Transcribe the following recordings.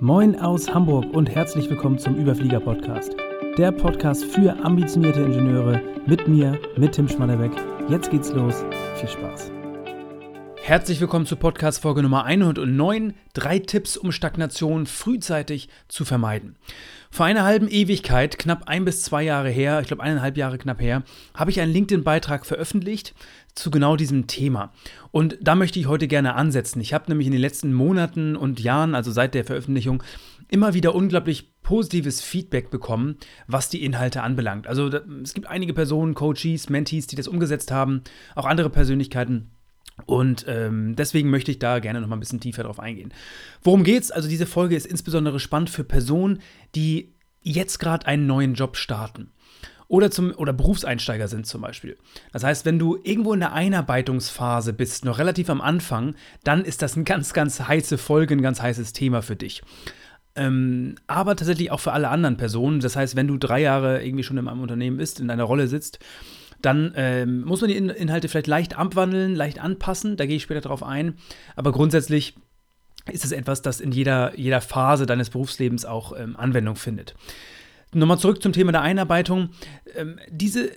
Moin aus Hamburg und herzlich willkommen zum Überflieger Podcast. Der Podcast für ambitionierte Ingenieure mit mir, mit Tim Schmannebeck. Jetzt geht's los. Viel Spaß. Herzlich willkommen zur Podcast Folge Nummer 109. Drei Tipps, um Stagnation frühzeitig zu vermeiden. Vor einer halben Ewigkeit, knapp ein bis zwei Jahre her, ich glaube eineinhalb Jahre knapp her, habe ich einen LinkedIn-Beitrag veröffentlicht zu genau diesem Thema. Und da möchte ich heute gerne ansetzen. Ich habe nämlich in den letzten Monaten und Jahren, also seit der Veröffentlichung, immer wieder unglaublich positives Feedback bekommen, was die Inhalte anbelangt. Also es gibt einige Personen, Coaches, Mentees, die das umgesetzt haben, auch andere Persönlichkeiten. Und ähm, deswegen möchte ich da gerne noch mal ein bisschen tiefer drauf eingehen. Worum geht's? Also diese Folge ist insbesondere spannend für Personen, die jetzt gerade einen neuen Job starten oder, zum, oder Berufseinsteiger sind zum Beispiel. Das heißt, wenn du irgendwo in der Einarbeitungsphase bist, noch relativ am Anfang, dann ist das eine ganz, ganz heiße Folge, ein ganz heißes Thema für dich. Ähm, aber tatsächlich auch für alle anderen Personen. Das heißt, wenn du drei Jahre irgendwie schon in einem Unternehmen bist, in deiner Rolle sitzt, dann ähm, muss man die In Inhalte vielleicht leicht abwandeln, leicht anpassen. Da gehe ich später drauf ein. Aber grundsätzlich ist es etwas, das in jeder, jeder Phase deines Berufslebens auch ähm, Anwendung findet. Nochmal zurück zum Thema der Einarbeitung. Ähm, diese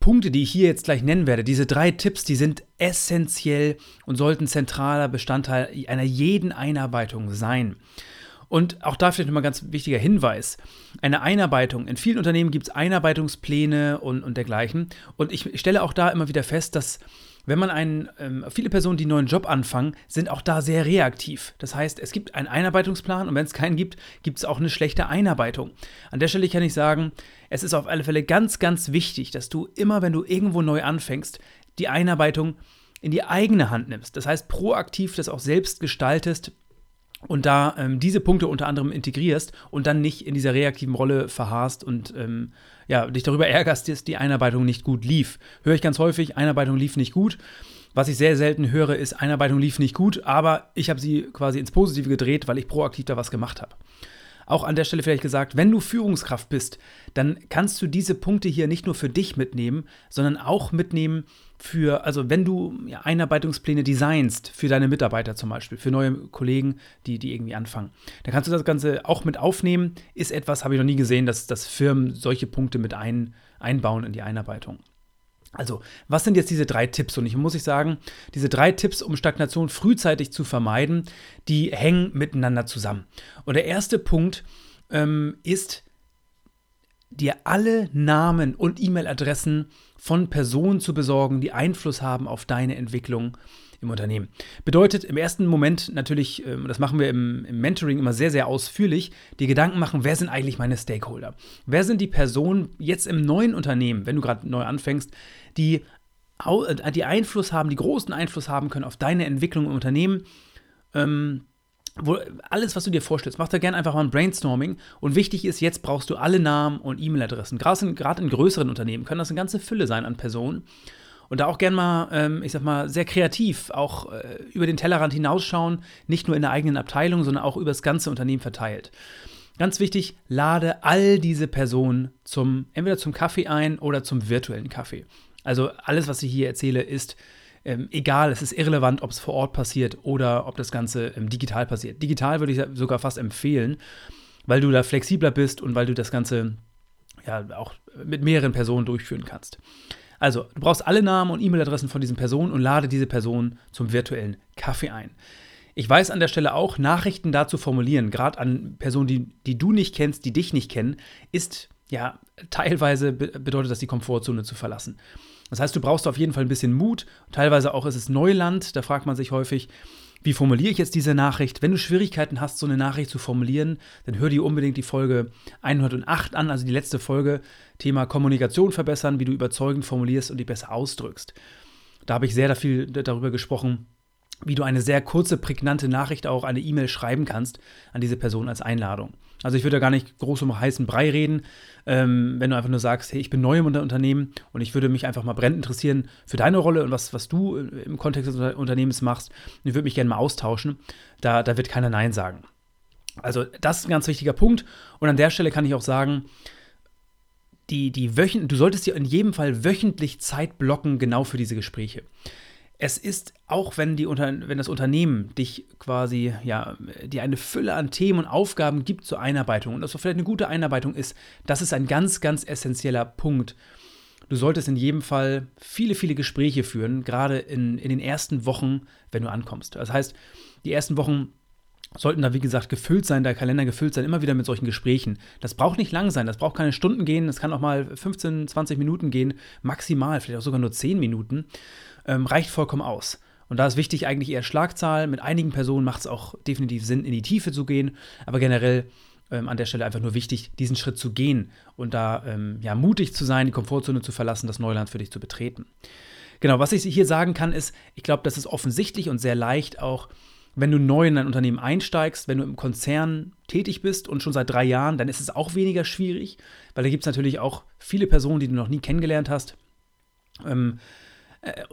Punkte, die ich hier jetzt gleich nennen werde, diese drei Tipps, die sind essentiell und sollten zentraler Bestandteil einer jeden Einarbeitung sein. Und auch da vielleicht nochmal ganz wichtiger Hinweis. Eine Einarbeitung. In vielen Unternehmen gibt es Einarbeitungspläne und, und dergleichen. Und ich stelle auch da immer wieder fest, dass wenn man einen, ähm, viele Personen, die einen neuen Job anfangen, sind auch da sehr reaktiv. Das heißt, es gibt einen Einarbeitungsplan und wenn es keinen gibt, gibt es auch eine schlechte Einarbeitung. An der Stelle kann ich sagen, es ist auf alle Fälle ganz, ganz wichtig, dass du immer, wenn du irgendwo neu anfängst, die Einarbeitung in die eigene Hand nimmst. Das heißt, proaktiv das auch selbst gestaltest und da ähm, diese Punkte unter anderem integrierst und dann nicht in dieser reaktiven Rolle verharrst und ähm, ja, dich darüber ärgerst, dass die Einarbeitung nicht gut lief. Höre ich ganz häufig, Einarbeitung lief nicht gut. Was ich sehr selten höre, ist, Einarbeitung lief nicht gut, aber ich habe sie quasi ins Positive gedreht, weil ich proaktiv da was gemacht habe. Auch an der Stelle vielleicht gesagt, wenn du Führungskraft bist, dann kannst du diese Punkte hier nicht nur für dich mitnehmen, sondern auch mitnehmen für, also wenn du Einarbeitungspläne designst für deine Mitarbeiter zum Beispiel, für neue Kollegen, die, die irgendwie anfangen, dann kannst du das Ganze auch mit aufnehmen. Ist etwas, habe ich noch nie gesehen, dass, dass Firmen solche Punkte mit ein, einbauen in die Einarbeitung. Also, was sind jetzt diese drei Tipps? Und ich muss ich sagen, diese drei Tipps, um Stagnation frühzeitig zu vermeiden, die hängen miteinander zusammen. Und der erste Punkt ähm, ist, dir alle Namen und E-Mail-Adressen von Personen zu besorgen, die Einfluss haben auf deine Entwicklung im Unternehmen. Bedeutet im ersten Moment natürlich, ähm, das machen wir im, im, Mentoring immer sehr, sehr ausführlich, die Gedanken machen, wer sind eigentlich meine Stakeholder? Wer sind die Personen jetzt im neuen Unternehmen, wenn du gerade neu anfängst, die, äh, die Einfluss haben, die großen Einfluss haben können auf deine Entwicklung im Unternehmen? Ähm, wo, alles, was du dir vorstellst, mach da gerne einfach mal ein Brainstorming. Und wichtig ist, jetzt brauchst du alle Namen und E-Mail-Adressen. Gerade in, in, größeren Unternehmen können das eine ganze Fülle sein an Personen. Und da auch gerne mal, ähm, ich sag mal, sehr kreativ auch äh, über den Tellerrand hinausschauen, nicht nur in der eigenen Abteilung, sondern auch über das ganze Unternehmen verteilt. Ganz wichtig, lade all diese Personen zum, entweder zum Kaffee ein oder zum virtuellen Kaffee. Also alles, was ich hier erzähle, ist ähm, egal, es ist irrelevant, ob es vor Ort passiert oder ob das Ganze ähm, digital passiert. Digital würde ich sogar fast empfehlen, weil du da flexibler bist und weil du das Ganze ja auch mit mehreren Personen durchführen kannst. Also, du brauchst alle Namen und E-Mail-Adressen von diesen Personen und lade diese Personen zum virtuellen Kaffee ein. Ich weiß an der Stelle auch, Nachrichten dazu formulieren, gerade an Personen, die, die du nicht kennst, die dich nicht kennen, ist ja teilweise bedeutet das die Komfortzone zu verlassen. Das heißt, du brauchst auf jeden Fall ein bisschen Mut. Teilweise auch ist es Neuland. Da fragt man sich häufig, wie formuliere ich jetzt diese Nachricht? Wenn du Schwierigkeiten hast, so eine Nachricht zu formulieren, dann hör dir unbedingt die Folge 108 an, also die letzte Folge, Thema Kommunikation verbessern, wie du überzeugend formulierst und die besser ausdrückst. Da habe ich sehr viel darüber gesprochen, wie du eine sehr kurze, prägnante Nachricht auch, eine E-Mail schreiben kannst an diese Person als Einladung. Also ich würde da gar nicht groß um heißen Brei reden, ähm, wenn du einfach nur sagst, hey, ich bin neu im Unternehmen und ich würde mich einfach mal brennend interessieren für deine Rolle und was, was du im Kontext des Unternehmens machst. Und ich würde mich gerne mal austauschen. Da, da wird keiner Nein sagen. Also das ist ein ganz wichtiger Punkt. Und an der Stelle kann ich auch sagen, die, die Wöchen, du solltest dir in jedem Fall wöchentlich Zeit blocken, genau für diese Gespräche es ist, auch wenn, die, wenn das Unternehmen dich quasi, ja, dir eine Fülle an Themen und Aufgaben gibt zur Einarbeitung und das vielleicht eine gute Einarbeitung ist, das ist ein ganz, ganz essentieller Punkt. Du solltest in jedem Fall viele, viele Gespräche führen, gerade in, in den ersten Wochen, wenn du ankommst. Das heißt, die ersten Wochen sollten da, wie gesagt, gefüllt sein, der Kalender gefüllt sein, immer wieder mit solchen Gesprächen. Das braucht nicht lang sein, das braucht keine Stunden gehen, das kann auch mal 15, 20 Minuten gehen, maximal, vielleicht auch sogar nur 10 Minuten, ähm, reicht vollkommen aus. Und da ist wichtig eigentlich eher Schlagzahl. Mit einigen Personen macht es auch definitiv Sinn, in die Tiefe zu gehen, aber generell ähm, an der Stelle einfach nur wichtig, diesen Schritt zu gehen und da ähm, ja, mutig zu sein, die Komfortzone zu verlassen, das Neuland für dich zu betreten. Genau, was ich hier sagen kann, ist, ich glaube, das ist offensichtlich und sehr leicht auch wenn du neu in ein Unternehmen einsteigst, wenn du im Konzern tätig bist und schon seit drei Jahren, dann ist es auch weniger schwierig, weil da gibt es natürlich auch viele Personen, die du noch nie kennengelernt hast. Ähm, äh,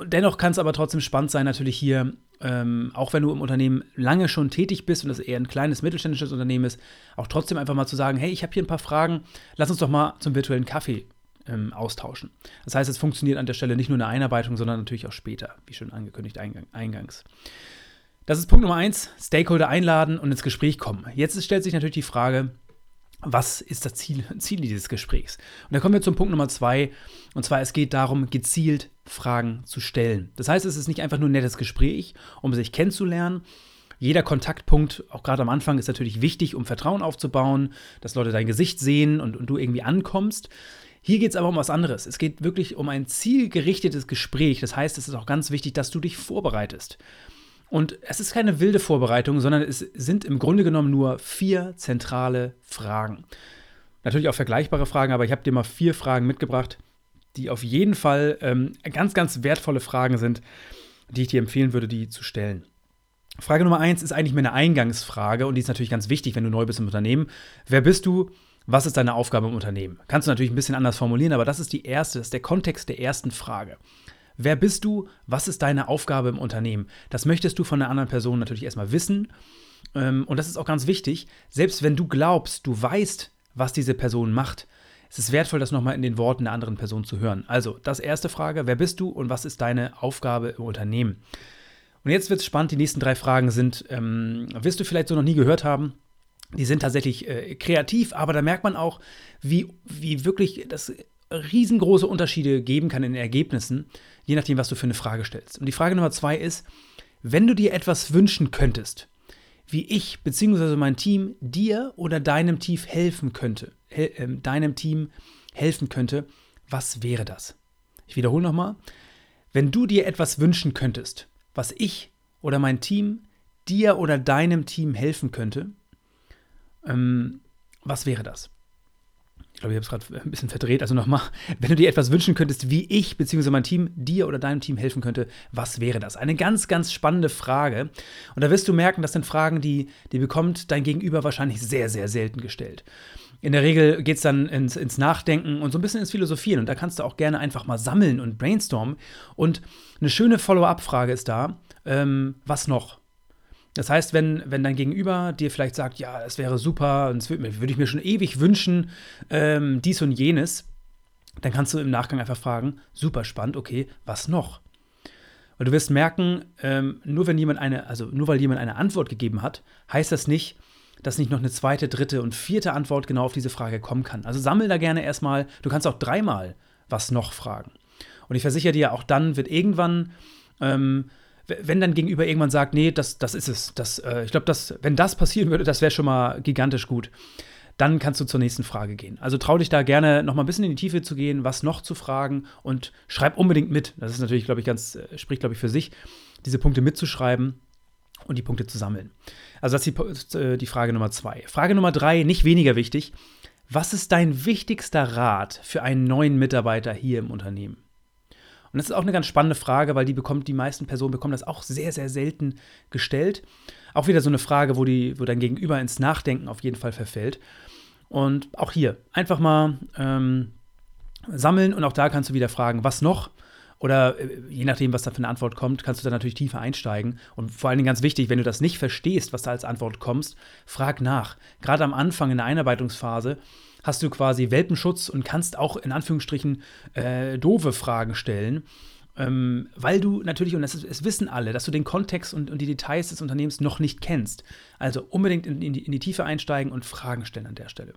dennoch kann es aber trotzdem spannend sein, natürlich hier, ähm, auch wenn du im Unternehmen lange schon tätig bist und das eher ein kleines mittelständisches Unternehmen ist, auch trotzdem einfach mal zu sagen, hey, ich habe hier ein paar Fragen, lass uns doch mal zum virtuellen Kaffee ähm, austauschen. Das heißt, es funktioniert an der Stelle nicht nur eine Einarbeitung, sondern natürlich auch später, wie schon angekündigt eingangs. Das ist Punkt Nummer eins: Stakeholder einladen und ins Gespräch kommen. Jetzt stellt sich natürlich die Frage, was ist das Ziel, Ziel dieses Gesprächs? Und da kommen wir zum Punkt Nummer zwei. Und zwar, es geht darum, gezielt Fragen zu stellen. Das heißt, es ist nicht einfach nur ein nettes Gespräch, um sich kennenzulernen. Jeder Kontaktpunkt, auch gerade am Anfang, ist natürlich wichtig, um Vertrauen aufzubauen, dass Leute dein Gesicht sehen und, und du irgendwie ankommst. Hier geht es aber um was anderes. Es geht wirklich um ein zielgerichtetes Gespräch. Das heißt, es ist auch ganz wichtig, dass du dich vorbereitest. Und es ist keine wilde Vorbereitung, sondern es sind im Grunde genommen nur vier zentrale Fragen. Natürlich auch vergleichbare Fragen, aber ich habe dir mal vier Fragen mitgebracht, die auf jeden Fall ähm, ganz, ganz wertvolle Fragen sind, die ich dir empfehlen würde, die zu stellen. Frage Nummer eins ist eigentlich mehr eine Eingangsfrage und die ist natürlich ganz wichtig, wenn du neu bist im Unternehmen. Wer bist du? Was ist deine Aufgabe im Unternehmen? Kannst du natürlich ein bisschen anders formulieren, aber das ist die erste, das ist der Kontext der ersten Frage. Wer bist du? Was ist deine Aufgabe im Unternehmen? Das möchtest du von der anderen Person natürlich erstmal wissen. Ähm, und das ist auch ganz wichtig. Selbst wenn du glaubst, du weißt, was diese Person macht, es ist wertvoll, das nochmal in den Worten der anderen Person zu hören. Also, das erste Frage: Wer bist du und was ist deine Aufgabe im Unternehmen? Und jetzt wird es spannend. Die nächsten drei Fragen sind, ähm, wirst du vielleicht so noch nie gehört haben. Die sind tatsächlich äh, kreativ, aber da merkt man auch, wie, wie wirklich das riesengroße Unterschiede geben kann in den Ergebnissen, je nachdem, was du für eine Frage stellst. Und die Frage Nummer zwei ist, wenn du dir etwas wünschen könntest, wie ich bzw. mein Team dir oder deinem Team helfen könnte, he äh, deinem Team helfen könnte, was wäre das? Ich wiederhole nochmal. Wenn du dir etwas wünschen könntest, was ich oder mein Team dir oder deinem Team helfen könnte, ähm, was wäre das? Ich glaube, ich habe es gerade ein bisschen verdreht. Also nochmal, wenn du dir etwas wünschen könntest, wie ich bzw. mein Team dir oder deinem Team helfen könnte, was wäre das? Eine ganz, ganz spannende Frage. Und da wirst du merken, das sind Fragen, die, die bekommt dein Gegenüber wahrscheinlich sehr, sehr selten gestellt. In der Regel geht es dann ins, ins Nachdenken und so ein bisschen ins Philosophieren. Und da kannst du auch gerne einfach mal sammeln und brainstormen. Und eine schöne Follow-up-Frage ist da: ähm, Was noch? Das heißt, wenn, wenn dein Gegenüber dir vielleicht sagt, ja, es wäre super, und das würde, würde ich mir schon ewig wünschen, ähm, dies und jenes, dann kannst du im Nachgang einfach fragen, super spannend, okay, was noch? Weil du wirst merken, ähm, nur wenn jemand eine, also nur weil jemand eine Antwort gegeben hat, heißt das nicht, dass nicht noch eine zweite, dritte und vierte Antwort genau auf diese Frage kommen kann. Also sammel da gerne erstmal, du kannst auch dreimal was noch fragen. Und ich versichere dir, auch dann wird irgendwann ähm, wenn dann gegenüber irgendwann sagt, nee, das, das ist es, das, äh, ich glaube, wenn das passieren würde, das wäre schon mal gigantisch gut, dann kannst du zur nächsten Frage gehen. Also trau dich da gerne noch mal ein bisschen in die Tiefe zu gehen, was noch zu fragen und schreib unbedingt mit. Das ist natürlich, glaube ich, ganz, äh, spricht, glaube ich, für sich, diese Punkte mitzuschreiben und die Punkte zu sammeln. Also das ist die, äh, die Frage Nummer zwei. Frage Nummer drei, nicht weniger wichtig. Was ist dein wichtigster Rat für einen neuen Mitarbeiter hier im Unternehmen? Und das ist auch eine ganz spannende Frage, weil die bekommt, die meisten Personen bekommen das auch sehr, sehr selten gestellt. Auch wieder so eine Frage, wo, die, wo dein Gegenüber ins Nachdenken auf jeden Fall verfällt. Und auch hier einfach mal ähm, sammeln und auch da kannst du wieder fragen, was noch? Oder äh, je nachdem, was da für eine Antwort kommt, kannst du da natürlich tiefer einsteigen. Und vor allen Dingen ganz wichtig, wenn du das nicht verstehst, was da als Antwort kommt, frag nach. Gerade am Anfang in der Einarbeitungsphase hast du quasi Welpenschutz und kannst auch in Anführungsstrichen äh, doofe Fragen stellen. Ähm, weil du natürlich, und das, wissen alle, dass du den Kontext und, und, die Details des Unternehmens noch nicht kennst. Also unbedingt in, in, die, in die Tiefe einsteigen und Fragen stellen an der Stelle.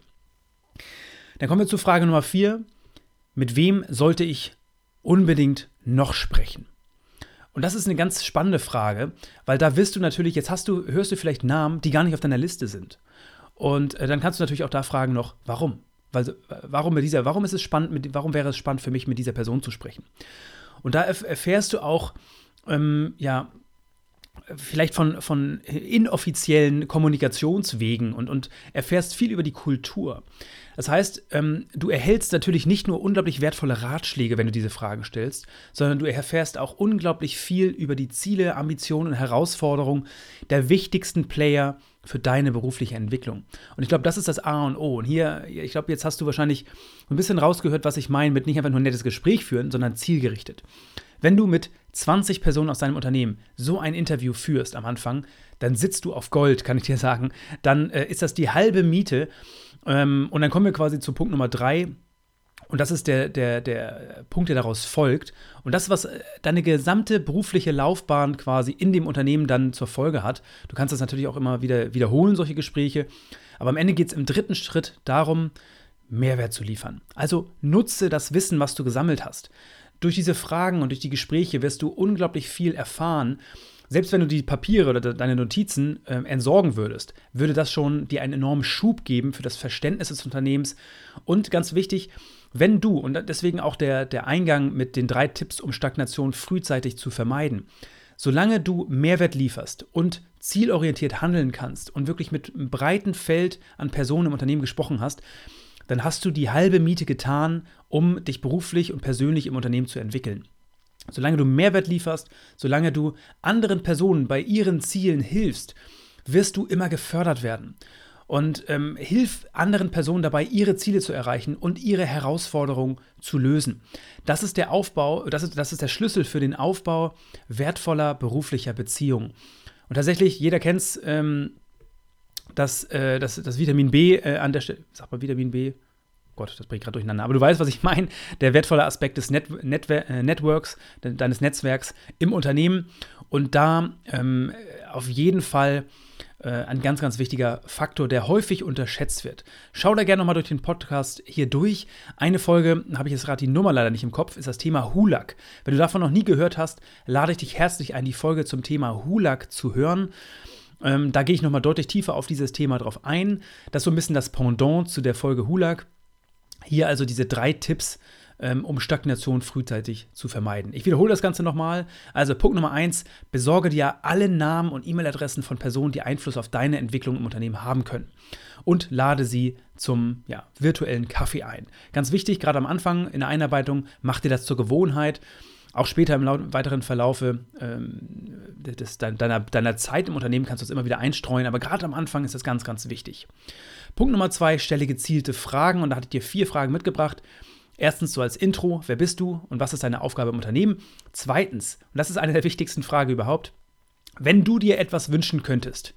Dann kommen wir zu Frage Nummer vier. Mit wem sollte ich unbedingt noch sprechen? Und das ist eine ganz spannende Frage, weil da wirst du natürlich, jetzt hast du, hörst du vielleicht Namen, die gar nicht auf deiner Liste sind. Und äh, dann kannst du natürlich auch da fragen noch, warum? Weil, äh, warum, mit dieser, warum ist es spannend, mit, warum wäre es spannend für mich, mit dieser Person zu sprechen? Und da erfährst du auch, ähm, ja, vielleicht von, von inoffiziellen Kommunikationswegen und, und erfährst viel über die Kultur. Das heißt, ähm, du erhältst natürlich nicht nur unglaublich wertvolle Ratschläge, wenn du diese Fragen stellst, sondern du erfährst auch unglaublich viel über die Ziele, Ambitionen und Herausforderungen der wichtigsten Player für deine berufliche Entwicklung. Und ich glaube, das ist das A und O. Und hier, ich glaube, jetzt hast du wahrscheinlich ein bisschen rausgehört, was ich meine mit nicht einfach nur ein nettes Gespräch führen, sondern zielgerichtet. Wenn du mit 20 Personen aus deinem Unternehmen so ein Interview führst am Anfang, dann sitzt du auf Gold, kann ich dir sagen. Dann äh, ist das die halbe Miete. Ähm, und dann kommen wir quasi zu Punkt Nummer drei. Und das ist der, der, der Punkt, der daraus folgt. Und das, was äh, deine gesamte berufliche Laufbahn quasi in dem Unternehmen dann zur Folge hat. Du kannst das natürlich auch immer wieder wiederholen, solche Gespräche. Aber am Ende geht es im dritten Schritt darum, Mehrwert zu liefern. Also nutze das Wissen, was du gesammelt hast. Durch diese Fragen und durch die Gespräche wirst du unglaublich viel erfahren. Selbst wenn du die Papiere oder deine Notizen äh, entsorgen würdest, würde das schon dir einen enormen Schub geben für das Verständnis des Unternehmens. Und ganz wichtig, wenn du, und deswegen auch der, der Eingang mit den drei Tipps, um Stagnation frühzeitig zu vermeiden, solange du Mehrwert lieferst und zielorientiert handeln kannst und wirklich mit einem breiten Feld an Personen im Unternehmen gesprochen hast, dann hast du die halbe Miete getan, um dich beruflich und persönlich im Unternehmen zu entwickeln. Solange du Mehrwert lieferst, solange du anderen Personen bei ihren Zielen hilfst, wirst du immer gefördert werden. Und ähm, hilf anderen Personen dabei, ihre Ziele zu erreichen und ihre Herausforderungen zu lösen. Das ist der Aufbau, das ist, das ist der Schlüssel für den Aufbau wertvoller beruflicher Beziehungen. Und tatsächlich, jeder kennt es, ähm, dass äh, das, das Vitamin B äh, an der Stelle, sag mal Vitamin B, Gott, das bringt gerade durcheinander. Aber du weißt, was ich meine. Der wertvolle Aspekt des Net Net äh, Networks, de deines Netzwerks im Unternehmen. Und da ähm, auf jeden Fall äh, ein ganz, ganz wichtiger Faktor, der häufig unterschätzt wird. Schau da gerne nochmal durch den Podcast hier durch. Eine Folge, habe ich jetzt gerade die Nummer leider nicht im Kopf, ist das Thema Hulak. Wenn du davon noch nie gehört hast, lade ich dich herzlich ein, die Folge zum Thema Hulak zu hören. Ähm, da gehe ich nochmal deutlich tiefer auf dieses Thema drauf ein. Das ist so ein bisschen das Pendant zu der Folge Hulak. Hier also diese drei Tipps, ähm, um Stagnation frühzeitig zu vermeiden. Ich wiederhole das Ganze nochmal. Also Punkt Nummer eins, besorge dir alle Namen und E-Mail-Adressen von Personen, die Einfluss auf deine Entwicklung im Unternehmen haben können. Und lade sie zum ja, virtuellen Kaffee ein. Ganz wichtig, gerade am Anfang in der Einarbeitung, mach dir das zur Gewohnheit. Auch später im weiteren Verlaufe ähm, des, deiner, deiner Zeit im Unternehmen kannst du es immer wieder einstreuen, aber gerade am Anfang ist das ganz, ganz wichtig. Punkt Nummer zwei, stelle gezielte Fragen und da hatte ich dir vier Fragen mitgebracht. Erstens so als Intro, wer bist du und was ist deine Aufgabe im Unternehmen? Zweitens, und das ist eine der wichtigsten Fragen überhaupt, wenn du dir etwas wünschen könntest,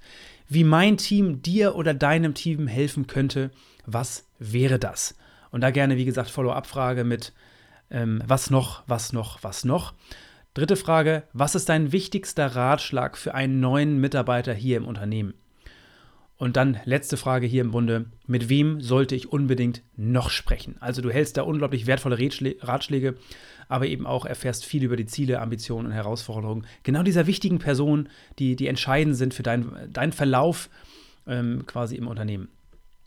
wie mein Team dir oder deinem Team helfen könnte, was wäre das? Und da gerne, wie gesagt, Follow-up-Frage mit ähm, was noch, was noch, was noch. Dritte Frage, was ist dein wichtigster Ratschlag für einen neuen Mitarbeiter hier im Unternehmen? Und dann letzte Frage hier im Bunde, mit wem sollte ich unbedingt noch sprechen? Also du hältst da unglaublich wertvolle Ratschläge, aber eben auch erfährst viel über die Ziele, Ambitionen und Herausforderungen genau dieser wichtigen Personen, die, die entscheidend sind für deinen dein Verlauf ähm, quasi im Unternehmen.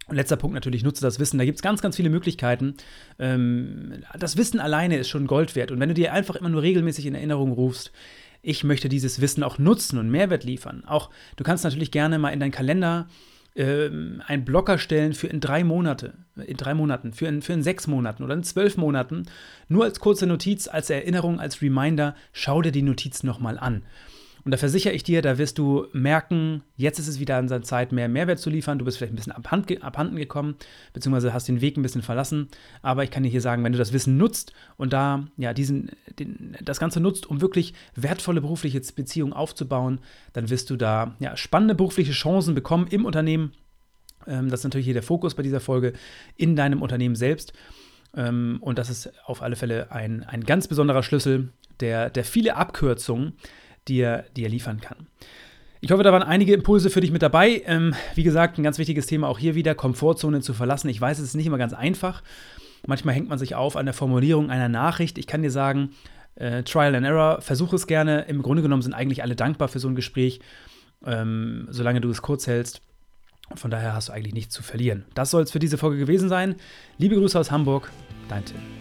Und letzter Punkt natürlich, nutze das Wissen. Da gibt es ganz, ganz viele Möglichkeiten. Ähm, das Wissen alleine ist schon Gold wert. Und wenn du dir einfach immer nur regelmäßig in Erinnerung rufst, ich möchte dieses Wissen auch nutzen und Mehrwert liefern. Auch du kannst natürlich gerne mal in deinen Kalender ähm, einen Blocker stellen für in drei Monate, in drei Monaten, für in, für in sechs Monaten oder in zwölf Monaten. Nur als kurze Notiz, als Erinnerung, als Reminder, schau dir die Notiz nochmal an. Und da versichere ich dir, da wirst du merken, jetzt ist es wieder an seiner Zeit, mehr Mehrwert zu liefern. Du bist vielleicht ein bisschen abhand, abhanden gekommen, beziehungsweise hast den Weg ein bisschen verlassen. Aber ich kann dir hier sagen, wenn du das Wissen nutzt und da ja diesen, den, das Ganze nutzt, um wirklich wertvolle berufliche Beziehungen aufzubauen, dann wirst du da ja, spannende berufliche Chancen bekommen im Unternehmen. Ähm, das ist natürlich hier der Fokus bei dieser Folge in deinem Unternehmen selbst. Ähm, und das ist auf alle Fälle ein, ein ganz besonderer Schlüssel, der, der viele Abkürzungen dir, dir liefern kann. Ich hoffe, da waren einige Impulse für dich mit dabei. Ähm, wie gesagt, ein ganz wichtiges Thema auch hier wieder, Komfortzone zu verlassen. Ich weiß, es ist nicht immer ganz einfach. Manchmal hängt man sich auf an der Formulierung einer Nachricht. Ich kann dir sagen, äh, Trial and Error, versuch es gerne. Im Grunde genommen sind eigentlich alle dankbar für so ein Gespräch, ähm, solange du es kurz hältst. Von daher hast du eigentlich nichts zu verlieren. Das soll es für diese Folge gewesen sein. Liebe Grüße aus Hamburg, dein Tim.